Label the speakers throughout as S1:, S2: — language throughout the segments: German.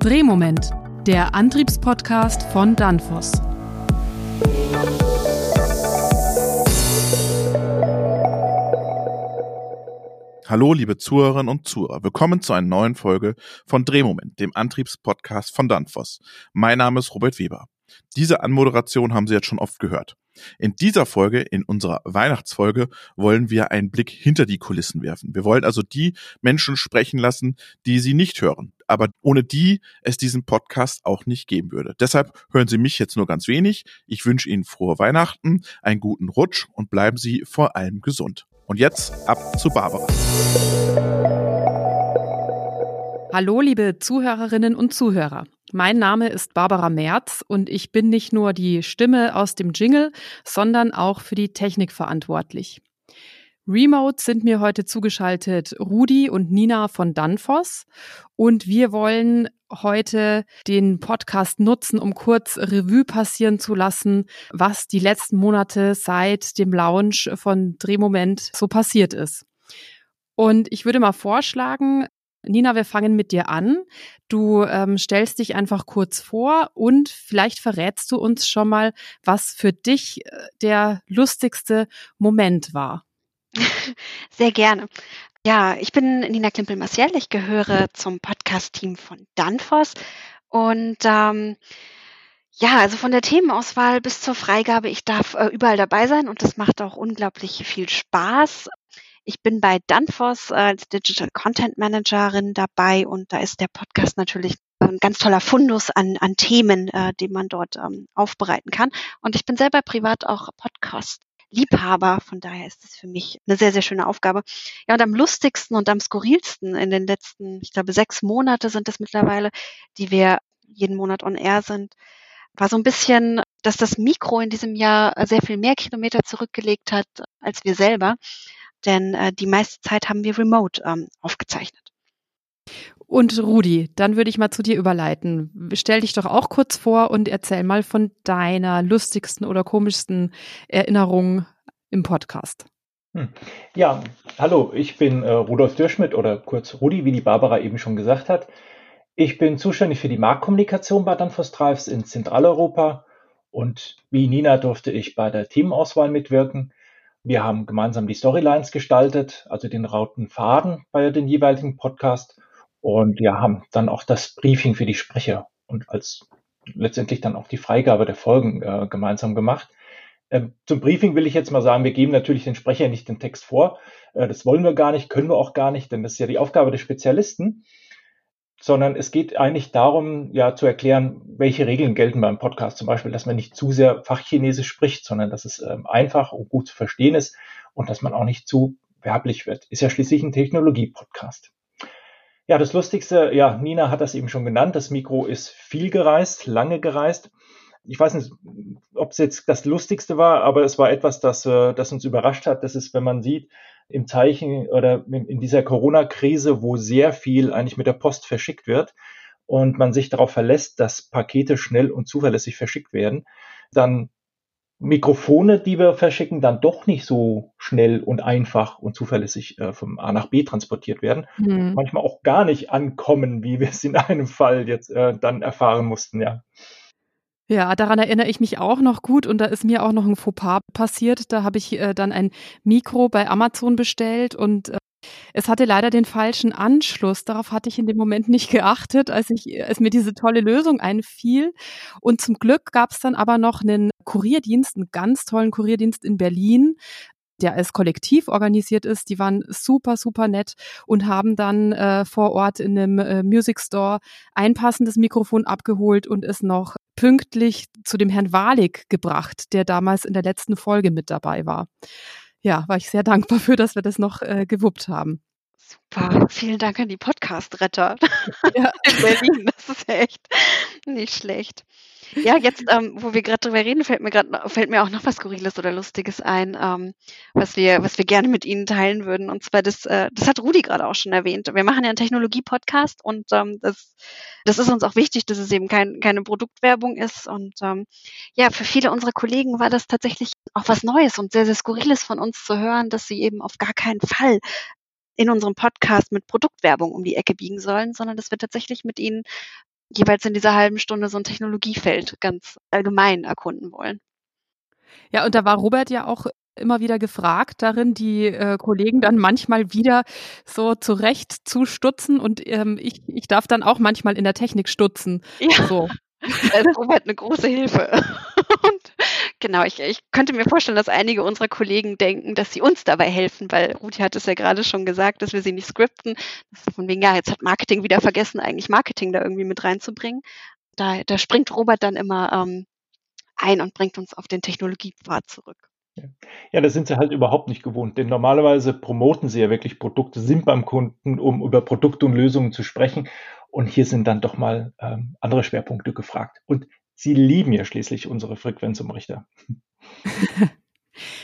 S1: Drehmoment, der Antriebspodcast von Danfoss.
S2: Hallo, liebe Zuhörerinnen und Zuhörer. Willkommen zu einer neuen Folge von Drehmoment, dem Antriebspodcast von Danfoss. Mein Name ist Robert Weber. Diese Anmoderation haben Sie jetzt schon oft gehört. In dieser Folge, in unserer Weihnachtsfolge, wollen wir einen Blick hinter die Kulissen werfen. Wir wollen also die Menschen sprechen lassen, die Sie nicht hören, aber ohne die es diesen Podcast auch nicht geben würde. Deshalb hören Sie mich jetzt nur ganz wenig. Ich wünsche Ihnen frohe Weihnachten, einen guten Rutsch und bleiben Sie vor allem gesund. Und jetzt ab zu Barbara.
S1: Hallo, liebe Zuhörerinnen und Zuhörer. Mein Name ist Barbara Merz und ich bin nicht nur die Stimme aus dem Jingle, sondern auch für die Technik verantwortlich. Remote sind mir heute zugeschaltet Rudi und Nina von Danfoss und wir wollen heute den Podcast nutzen, um kurz Revue passieren zu lassen, was die letzten Monate seit dem Launch von Drehmoment so passiert ist. Und ich würde mal vorschlagen, Nina, wir fangen mit dir an. Du ähm, stellst dich einfach kurz vor und vielleicht verrätst du uns schon mal, was für dich äh, der lustigste Moment war.
S3: Sehr gerne. Ja, ich bin Nina Klimpel-Maciel. Ich gehöre zum Podcast-Team von Danfoss und ähm, ja, also von der Themenauswahl bis zur Freigabe, ich darf äh, überall dabei sein und das macht auch unglaublich viel Spaß. Ich bin bei Danfoss als Digital Content Managerin dabei und da ist der Podcast natürlich ein ganz toller Fundus an, an Themen, äh, die man dort ähm, aufbereiten kann. Und ich bin selber privat auch Podcast Liebhaber. Von daher ist es für mich eine sehr, sehr schöne Aufgabe. Ja, und am lustigsten und am skurrilsten in den letzten, ich glaube, sechs Monate sind es mittlerweile, die wir jeden Monat on air sind, war so ein bisschen, dass das Mikro in diesem Jahr sehr viel mehr Kilometer zurückgelegt hat als wir selber denn äh, die meiste Zeit haben wir remote ähm, aufgezeichnet.
S1: Und Rudi, dann würde ich mal zu dir überleiten. Stell dich doch auch kurz vor und erzähl mal von deiner lustigsten oder komischsten Erinnerung im Podcast.
S4: Hm. Ja, hallo, ich bin äh, Rudolf Dürschmidt oder kurz Rudi, wie die Barbara eben schon gesagt hat. Ich bin zuständig für die Marktkommunikation bei Danfoss Drives in Zentraleuropa und wie Nina durfte ich bei der Themenauswahl mitwirken. Wir haben gemeinsam die Storylines gestaltet, also den rauten Faden bei den jeweiligen Podcast. Und wir haben dann auch das Briefing für die Sprecher und als letztendlich dann auch die Freigabe der Folgen äh, gemeinsam gemacht. Ähm, zum Briefing will ich jetzt mal sagen, wir geben natürlich den Sprecher nicht den Text vor. Äh, das wollen wir gar nicht, können wir auch gar nicht, denn das ist ja die Aufgabe des Spezialisten sondern es geht eigentlich darum, ja, zu erklären, welche Regeln gelten beim Podcast. Zum Beispiel, dass man nicht zu sehr Fachchinesisch spricht, sondern dass es ähm, einfach und gut zu verstehen ist und dass man auch nicht zu werblich wird. Ist ja schließlich ein Technologie-Podcast. Ja, das Lustigste, ja, Nina hat das eben schon genannt. Das Mikro ist viel gereist, lange gereist. Ich weiß nicht, ob es jetzt das Lustigste war, aber es war etwas, das, äh, das uns überrascht hat. Das ist, wenn man sieht, im Zeichen oder in dieser Corona-Krise, wo sehr viel eigentlich mit der Post verschickt wird und man sich darauf verlässt, dass Pakete schnell und zuverlässig verschickt werden, dann Mikrofone, die wir verschicken, dann doch nicht so schnell und einfach und zuverlässig äh, vom A nach B transportiert werden. Mhm. Manchmal auch gar nicht ankommen, wie wir es in einem Fall jetzt äh, dann erfahren mussten, ja.
S1: Ja, daran erinnere ich mich auch noch gut und da ist mir auch noch ein Fauxpas passiert. Da habe ich äh, dann ein Mikro bei Amazon bestellt und äh, es hatte leider den falschen Anschluss. Darauf hatte ich in dem Moment nicht geachtet, als ich, als mir diese tolle Lösung einfiel. Und zum Glück gab es dann aber noch einen Kurierdienst, einen ganz tollen Kurierdienst in Berlin, der als Kollektiv organisiert ist. Die waren super, super nett und haben dann äh, vor Ort in einem äh, Music Store ein passendes Mikrofon abgeholt und es noch pünktlich zu dem Herrn Walig gebracht, der damals in der letzten Folge mit dabei war. Ja, war ich sehr dankbar für, dass wir das noch äh, gewuppt haben.
S3: Super, vielen Dank an die Podcast-Retter ja. in Berlin. Das ist echt nicht schlecht. Ja, jetzt, ähm, wo wir gerade drüber reden, fällt mir gerade fällt mir auch noch was Skurriles oder Lustiges ein, ähm, was wir, was wir gerne mit Ihnen teilen würden. Und zwar das, äh, das hat Rudi gerade auch schon erwähnt. Wir machen ja einen Technologie-Podcast und ähm, das, das ist uns auch wichtig, dass es eben kein, keine Produktwerbung ist. Und ähm, ja, für viele unserer Kollegen war das tatsächlich auch was Neues und sehr, sehr Skurriles von uns zu hören, dass sie eben auf gar keinen Fall in unserem Podcast mit Produktwerbung um die Ecke biegen sollen, sondern dass wir tatsächlich mit ihnen jeweils in dieser halben Stunde so ein Technologiefeld ganz allgemein erkunden wollen.
S1: Ja, und da war Robert ja auch immer wieder gefragt darin, die äh, Kollegen dann manchmal wieder so zurecht zu stutzen und ähm, ich, ich darf dann auch manchmal in der Technik stutzen.
S3: Ja.
S1: So.
S3: Da ist Robert eine große Hilfe. Genau, ich, ich könnte mir vorstellen, dass einige unserer Kollegen denken, dass sie uns dabei helfen, weil Ruthi hat es ja gerade schon gesagt, dass wir sie nicht skripten. Von wegen, ja, jetzt hat Marketing wieder vergessen, eigentlich Marketing da irgendwie mit reinzubringen. Da, da springt Robert dann immer ähm, ein und bringt uns auf den Technologiepfad zurück.
S4: Ja, das sind sie halt überhaupt nicht gewohnt, denn normalerweise promoten sie ja wirklich Produkte, sind beim Kunden, um über Produkte und Lösungen zu sprechen. Und hier sind dann doch mal ähm, andere Schwerpunkte gefragt. Und sie lieben ja schließlich unsere Frequenzumrichter.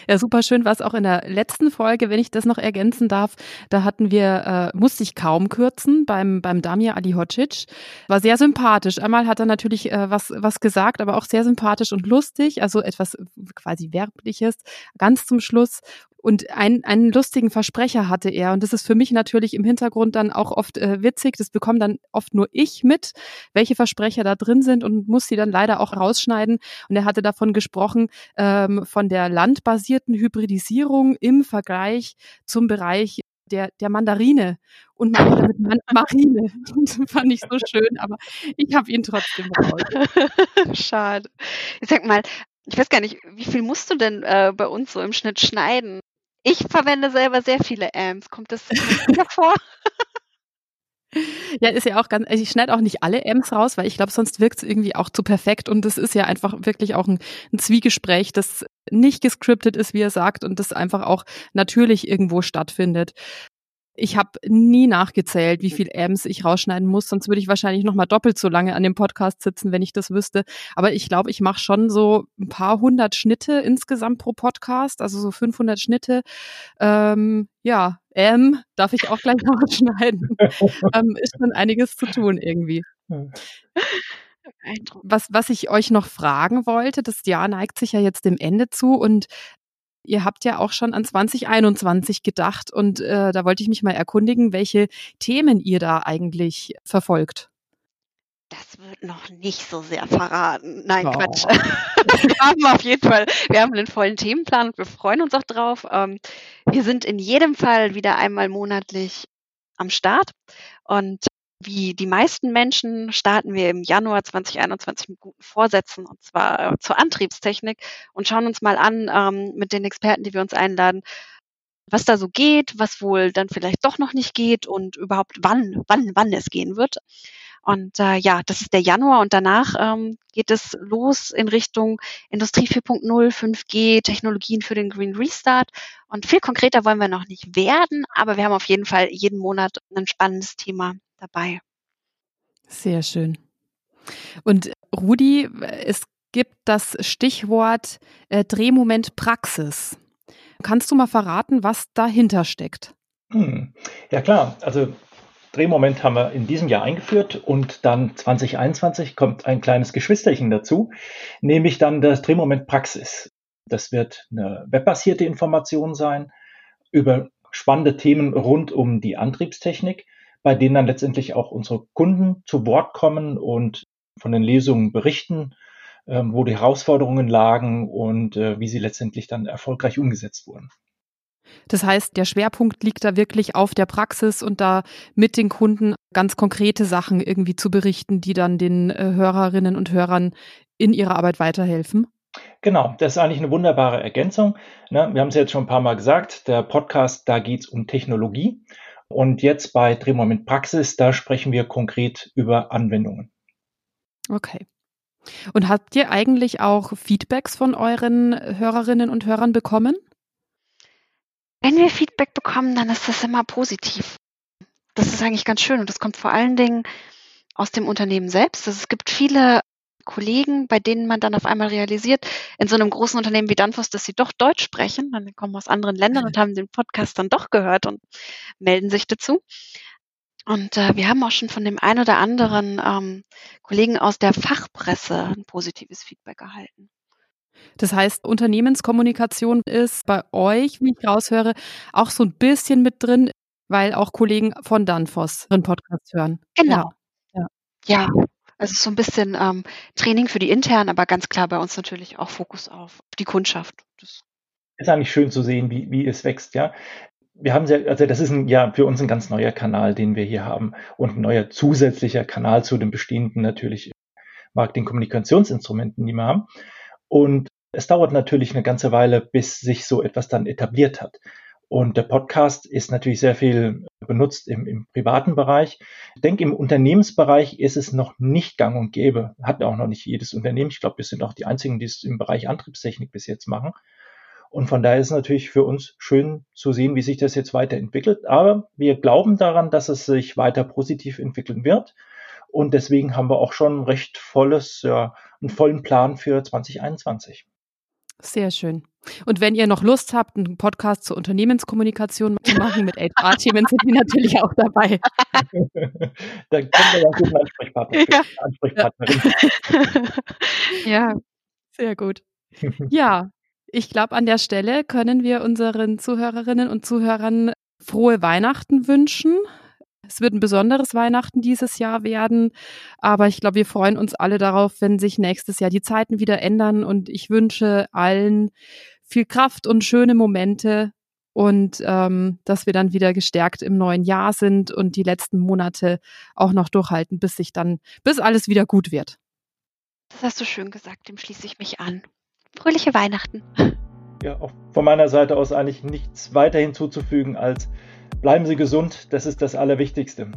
S1: Ja, super schön war es auch in der letzten Folge, wenn ich das noch ergänzen darf. Da hatten wir, äh, musste ich kaum kürzen beim, beim Damir Alihocic. War sehr sympathisch. Einmal hat er natürlich äh, was, was gesagt, aber auch sehr sympathisch und lustig, also etwas quasi Werbliches. Ganz zum Schluss. Und ein, einen lustigen Versprecher hatte er. Und das ist für mich natürlich im Hintergrund dann auch oft äh, witzig. Das bekomme dann oft nur ich mit, welche Versprecher da drin sind und muss sie dann leider auch rausschneiden. Und er hatte davon gesprochen, ähm, von der landbasierten Hybridisierung im Vergleich zum Bereich der, der Mandarine und damit Man Marine. Das fand ich so schön, aber ich habe ihn trotzdem raus.
S3: Schade. Ich sag mal, ich weiß gar nicht, wie viel musst du denn äh, bei uns so im Schnitt schneiden? Ich verwende selber sehr viele Amps. Kommt das wieder vor?
S1: Ja, ist ja auch ganz, also ich schneide auch nicht alle Amps raus, weil ich glaube, sonst wirkt es irgendwie auch zu perfekt und das ist ja einfach wirklich auch ein, ein Zwiegespräch, das nicht gescriptet ist, wie er sagt und das einfach auch natürlich irgendwo stattfindet. Ich habe nie nachgezählt, wie viel Amps ich rausschneiden muss, sonst würde ich wahrscheinlich noch mal doppelt so lange an dem Podcast sitzen, wenn ich das wüsste. Aber ich glaube, ich mache schon so ein paar hundert Schnitte insgesamt pro Podcast, also so 500 Schnitte. Ähm, ja, M darf ich auch gleich rausschneiden. ähm, ist schon einiges zu tun irgendwie. Was, was ich euch noch fragen wollte, das Jahr neigt sich ja jetzt dem Ende zu und Ihr habt ja auch schon an 2021 gedacht und äh, da wollte ich mich mal erkundigen, welche Themen ihr da eigentlich verfolgt.
S3: Das wird noch nicht so sehr verraten. Nein, oh. Quatsch. wir haben auf jeden Fall, wir haben einen vollen Themenplan und wir freuen uns auch drauf. Ähm, wir sind in jedem Fall wieder einmal monatlich am Start und wie die meisten Menschen starten wir im Januar 2021 mit guten Vorsätzen und zwar äh, zur Antriebstechnik und schauen uns mal an ähm, mit den Experten, die wir uns einladen, was da so geht, was wohl dann vielleicht doch noch nicht geht und überhaupt wann, wann, wann es gehen wird. Und äh, ja, das ist der Januar und danach ähm, geht es los in Richtung Industrie 4.0, 5G, Technologien für den Green Restart. Und viel konkreter wollen wir noch nicht werden, aber wir haben auf jeden Fall jeden Monat ein spannendes Thema dabei.
S1: Sehr schön. Und Rudi, es gibt das Stichwort äh, Drehmoment Praxis. Kannst du mal verraten, was dahinter steckt?
S4: Hm. Ja klar, also Drehmoment haben wir in diesem Jahr eingeführt und dann 2021 kommt ein kleines Geschwisterchen dazu, nämlich dann das Drehmoment Praxis. Das wird eine webbasierte Information sein über spannende Themen rund um die Antriebstechnik bei denen dann letztendlich auch unsere Kunden zu Wort kommen und von den Lesungen berichten, ähm, wo die Herausforderungen lagen und äh, wie sie letztendlich dann erfolgreich umgesetzt wurden.
S1: Das heißt, der Schwerpunkt liegt da wirklich auf der Praxis und da mit den Kunden ganz konkrete Sachen irgendwie zu berichten, die dann den äh, Hörerinnen und Hörern in ihrer Arbeit weiterhelfen.
S4: Genau, das ist eigentlich eine wunderbare Ergänzung. Ne? Wir haben es jetzt schon ein paar Mal gesagt, der Podcast, da geht es um Technologie. Und jetzt bei Drehmoment Praxis, da sprechen wir konkret über Anwendungen.
S1: Okay. Und habt ihr eigentlich auch Feedbacks von euren Hörerinnen und Hörern bekommen?
S3: Wenn wir Feedback bekommen, dann ist das immer positiv. Das ist eigentlich ganz schön und das kommt vor allen Dingen aus dem Unternehmen selbst. Also es gibt viele Kollegen, bei denen man dann auf einmal realisiert, in so einem großen Unternehmen wie Danfoss, dass sie doch Deutsch sprechen. Dann kommen aus anderen Ländern und haben den Podcast dann doch gehört und melden sich dazu. Und äh, wir haben auch schon von dem einen oder anderen ähm, Kollegen aus der Fachpresse ein positives Feedback erhalten.
S1: Das heißt, Unternehmenskommunikation ist bei euch, wie ich raushöre, auch so ein bisschen mit drin, weil auch Kollegen von Danfoss einen Podcast hören.
S3: Genau. Ja. ja. ja. Also so ein bisschen ähm, Training für die internen, aber ganz klar bei uns natürlich auch Fokus auf die Kundschaft.
S4: Das ist eigentlich schön zu sehen, wie, wie es wächst, ja. Wir haben sehr, also das ist ein, ja für uns ein ganz neuer Kanal, den wir hier haben und ein neuer zusätzlicher Kanal zu den bestehenden natürlich Marketing-Kommunikationsinstrumenten, die wir haben. Und es dauert natürlich eine ganze Weile, bis sich so etwas dann etabliert hat. Und der Podcast ist natürlich sehr viel benutzt im, im privaten Bereich. Ich denke, im Unternehmensbereich ist es noch nicht gang und gäbe. Hat auch noch nicht jedes Unternehmen. Ich glaube, wir sind auch die einzigen, die es im Bereich Antriebstechnik bis jetzt machen. Und von daher ist es natürlich für uns schön zu sehen, wie sich das jetzt weiterentwickelt. Aber wir glauben daran, dass es sich weiter positiv entwickeln wird. Und deswegen haben wir auch schon recht volles, ja, einen vollen Plan für 2021.
S1: Sehr schön. Und wenn ihr noch Lust habt, einen Podcast zur Unternehmenskommunikation zu machen mit HR-Themen, sind wir natürlich auch dabei.
S4: da können wir ja guten Ansprechpartner
S1: ja. Ansprechpartnerin. ja, sehr gut. Ja, ich glaube, an der Stelle können wir unseren Zuhörerinnen und Zuhörern frohe Weihnachten wünschen. Es wird ein besonderes Weihnachten dieses Jahr werden, aber ich glaube, wir freuen uns alle darauf, wenn sich nächstes Jahr die Zeiten wieder ändern und ich wünsche allen viel Kraft und schöne Momente und ähm, dass wir dann wieder gestärkt im neuen Jahr sind und die letzten Monate auch noch durchhalten, bis sich dann, bis alles wieder gut wird.
S3: Das hast du schön gesagt, dem schließe ich mich an. Fröhliche Weihnachten.
S4: Ja, auch von meiner Seite aus eigentlich nichts weiter hinzuzufügen als Bleiben Sie gesund, das ist das Allerwichtigste.